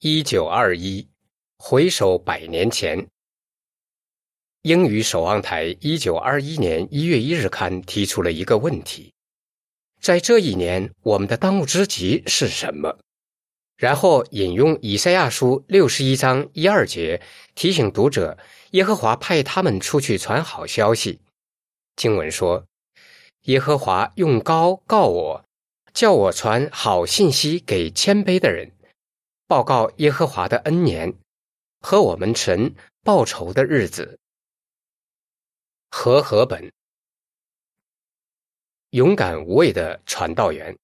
一九二一，回首百年前。英语守望台一九二一年一月一日刊提出了一个问题：在这一年，我们的当务之急是什么？然后引用以赛亚书六十一章一二节，提醒读者：耶和华派他们出去传好消息。经文说：“耶和华用高告我，叫我传好信息给谦卑的人。”报告耶和华的恩年和我们神报仇的日子。和合本，勇敢无畏的传道员。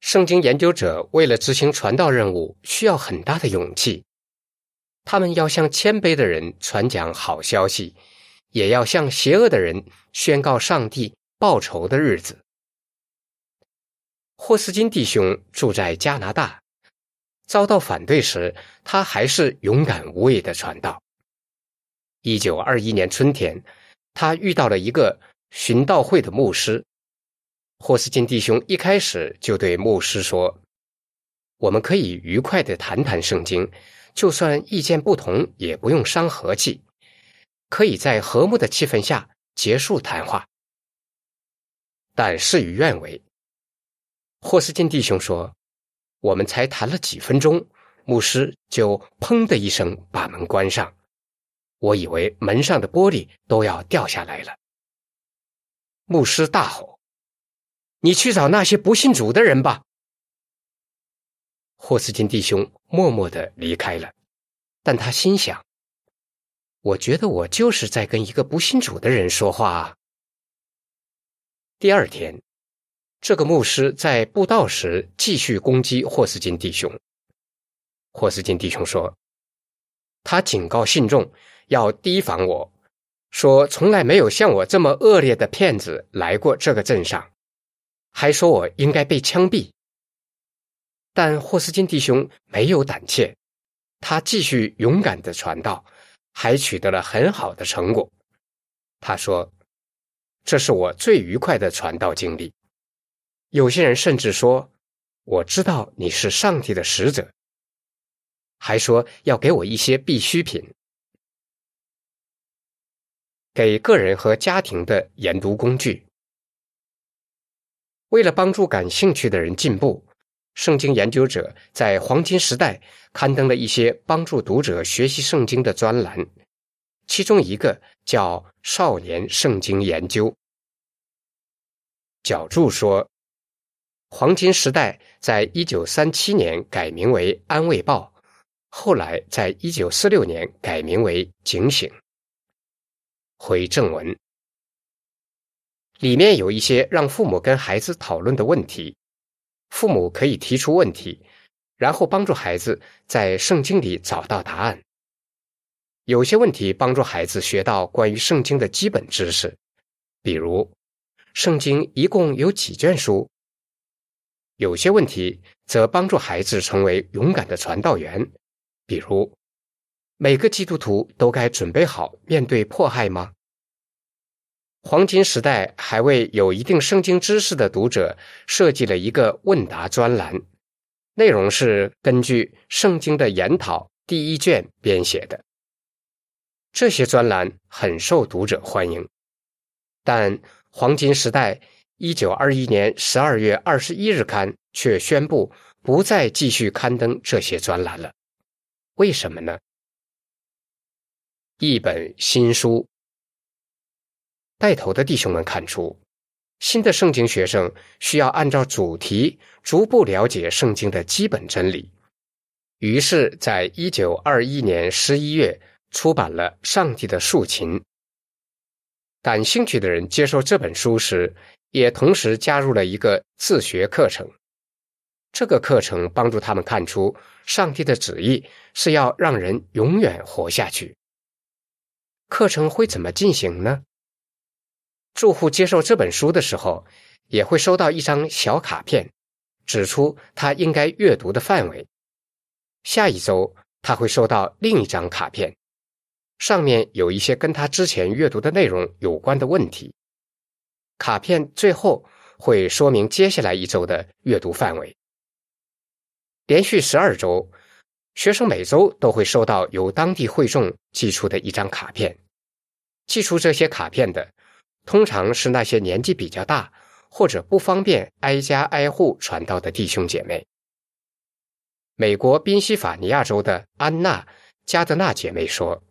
圣经研究者为了执行传道任务，需要很大的勇气。他们要向谦卑的人传讲好消息，也要向邪恶的人宣告上帝报仇的日子。霍斯金弟兄住在加拿大，遭到反对时，他还是勇敢无畏的传道。一九二一年春天，他遇到了一个寻道会的牧师。霍斯金弟兄一开始就对牧师说：“我们可以愉快的谈谈圣经，就算意见不同，也不用伤和气，可以在和睦的气氛下结束谈话。”但事与愿违。霍斯金弟兄说：“我们才谈了几分钟，牧师就砰的一声把门关上。我以为门上的玻璃都要掉下来了。”牧师大吼：“你去找那些不信主的人吧！”霍斯金弟兄默默的离开了，但他心想：“我觉得我就是在跟一个不信主的人说话。”啊。”第二天。这个牧师在布道时继续攻击霍斯金弟兄。霍斯金弟兄说：“他警告信众要提防我，说从来没有像我这么恶劣的骗子来过这个镇上，还说我应该被枪毙。”但霍斯金弟兄没有胆怯，他继续勇敢的传道，还取得了很好的成果。他说：“这是我最愉快的传道经历。”有些人甚至说：“我知道你是上帝的使者。”还说要给我一些必需品，给个人和家庭的研读工具。为了帮助感兴趣的人进步，圣经研究者在黄金时代刊登了一些帮助读者学习圣经的专栏，其中一个叫《少年圣经研究》。脚注说。黄金时代在一九三七年改名为《安慰报》，后来在一九四六年改名为《警醒》。回正文，里面有一些让父母跟孩子讨论的问题，父母可以提出问题，然后帮助孩子在圣经里找到答案。有些问题帮助孩子学到关于圣经的基本知识，比如圣经一共有几卷书。有些问题则帮助孩子成为勇敢的传道员，比如，每个基督徒都该准备好面对迫害吗？黄金时代还为有一定圣经知识的读者设计了一个问答专栏，内容是根据《圣经的研讨》第一卷编写的。这些专栏很受读者欢迎，但黄金时代。一九二一年十二月二十一日刊却宣布不再继续刊登这些专栏了，为什么呢？一本新书，带头的弟兄们看出，新的圣经学生需要按照主题逐步了解圣经的基本真理，于是，在一九二一年十一月出版了《上帝的竖琴》。感兴趣的人接受这本书时。也同时加入了一个自学课程，这个课程帮助他们看出上帝的旨意是要让人永远活下去。课程会怎么进行呢？住户接受这本书的时候，也会收到一张小卡片，指出他应该阅读的范围。下一周他会收到另一张卡片，上面有一些跟他之前阅读的内容有关的问题。卡片最后会说明接下来一周的阅读范围。连续十二周，学生每周都会收到由当地会众寄出的一张卡片。寄出这些卡片的，通常是那些年纪比较大或者不方便挨家挨户传道的弟兄姐妹。美国宾夕法尼亚州的安娜·加德纳姐妹说：“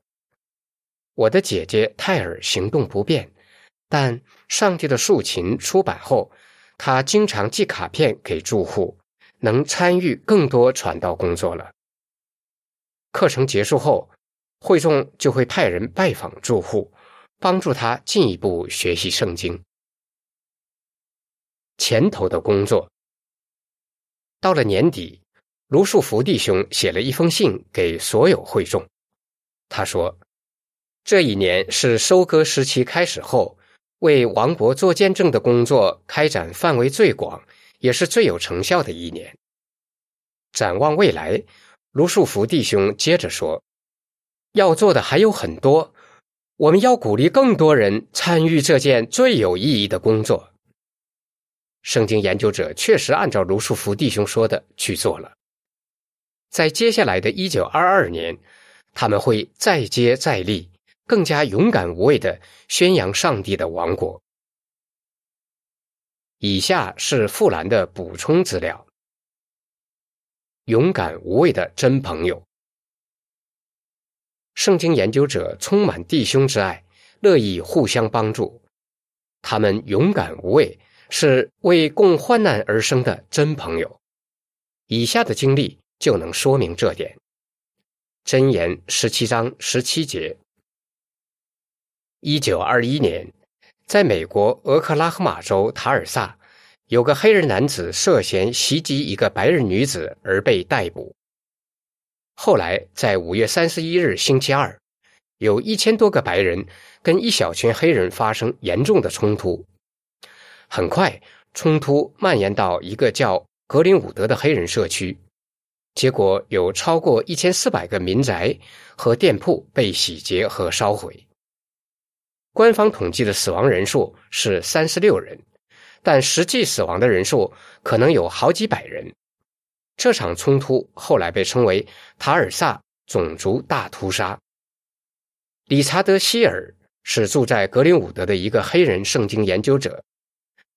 我的姐姐泰尔行动不便，但《上帝的竖琴》出版后，他经常寄卡片给住户。”能参与更多传道工作了。课程结束后，会众就会派人拜访住户，帮助他进一步学习圣经。前头的工作到了年底，卢树福弟兄写了一封信给所有会众。他说：“这一年是收割时期开始后，为王国做见证的工作开展范围最广。”也是最有成效的一年。展望未来，卢树福弟兄接着说：“要做的还有很多，我们要鼓励更多人参与这件最有意义的工作。”圣经研究者确实按照卢树福弟兄说的去做了。在接下来的一九二二年，他们会再接再厉，更加勇敢无畏的宣扬上帝的王国。以下是富兰的补充资料：勇敢无畏的真朋友。圣经研究者充满弟兄之爱，乐意互相帮助。他们勇敢无畏，是为共患难而生的真朋友。以下的经历就能说明这点。箴言十七章十七节：一九二一年。在美国俄克拉荷马州塔尔萨，有个黑人男子涉嫌袭击一个白人女子而被逮捕。后来，在五月三十一日星期二，有一千多个白人跟一小群黑人发生严重的冲突。很快，冲突蔓延到一个叫格林伍德的黑人社区，结果有超过一千四百个民宅和店铺被洗劫和烧毁。官方统计的死亡人数是三十六人，但实际死亡的人数可能有好几百人。这场冲突后来被称为塔尔萨种族大屠杀。理查德·希尔是住在格林伍德的一个黑人圣经研究者，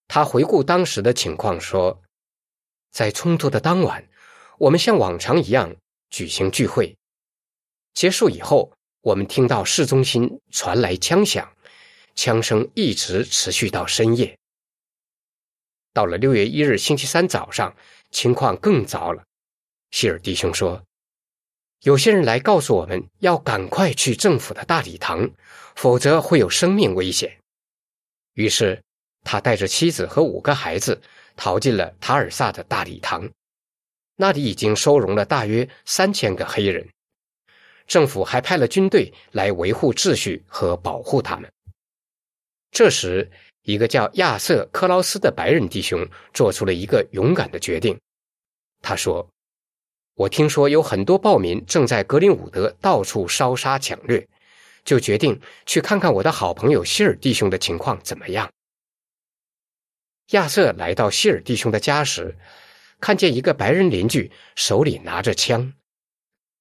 他回顾当时的情况说：“在冲突的当晚，我们像往常一样举行聚会。结束以后，我们听到市中心传来枪响。”枪声一直持续到深夜。到了六月一日星期三早上，情况更糟了。希尔弟兄说：“有些人来告诉我们要赶快去政府的大礼堂，否则会有生命危险。”于是他带着妻子和五个孩子逃进了塔尔萨的大礼堂。那里已经收容了大约三千个黑人，政府还派了军队来维护秩序和保护他们。这时，一个叫亚瑟·克劳斯的白人弟兄做出了一个勇敢的决定。他说：“我听说有很多暴民正在格林伍德到处烧杀抢掠，就决定去看看我的好朋友希尔弟兄的情况怎么样。”亚瑟来到希尔弟兄的家时，看见一个白人邻居手里拿着枪。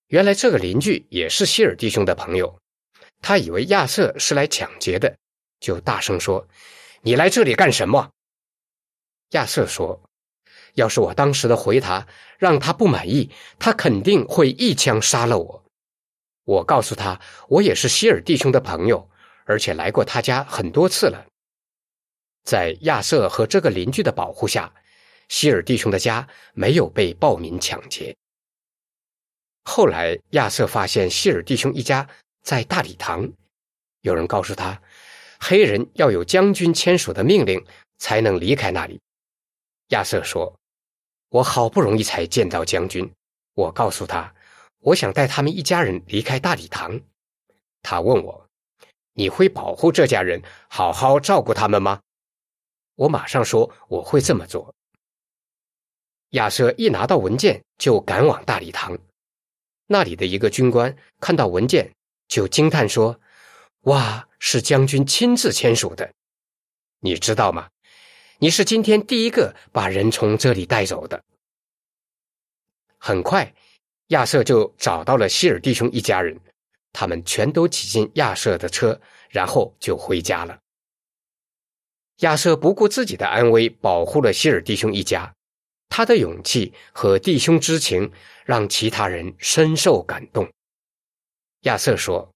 原来这个邻居也是希尔弟兄的朋友，他以为亚瑟是来抢劫的。就大声说：“你来这里干什么？”亚瑟说：“要是我当时的回答让他不满意，他肯定会一枪杀了我。”我告诉他：“我也是希尔弟兄的朋友，而且来过他家很多次了。”在亚瑟和这个邻居的保护下，希尔弟兄的家没有被暴民抢劫。后来，亚瑟发现希尔弟兄一家在大礼堂，有人告诉他。黑人要有将军签署的命令才能离开那里。亚瑟说：“我好不容易才见到将军。”我告诉他：“我想带他们一家人离开大礼堂。”他问我：“你会保护这家人，好好照顾他们吗？”我马上说：“我会这么做。”亚瑟一拿到文件就赶往大礼堂。那里的一个军官看到文件就惊叹说：“哇！”是将军亲自签署的，你知道吗？你是今天第一个把人从这里带走的。很快，亚瑟就找到了希尔弟兄一家人，他们全都挤进亚瑟的车，然后就回家了。亚瑟不顾自己的安危，保护了希尔弟兄一家。他的勇气和弟兄之情让其他人深受感动。亚瑟说：“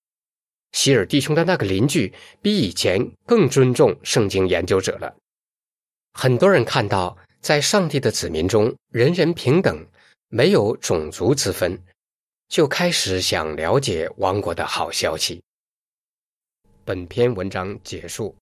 希尔弟兄的那个邻居比以前更尊重圣经研究者了。”很多人看到，在上帝的子民中，人人平等，没有种族之分，就开始想了解王国的好消息。本篇文章结束。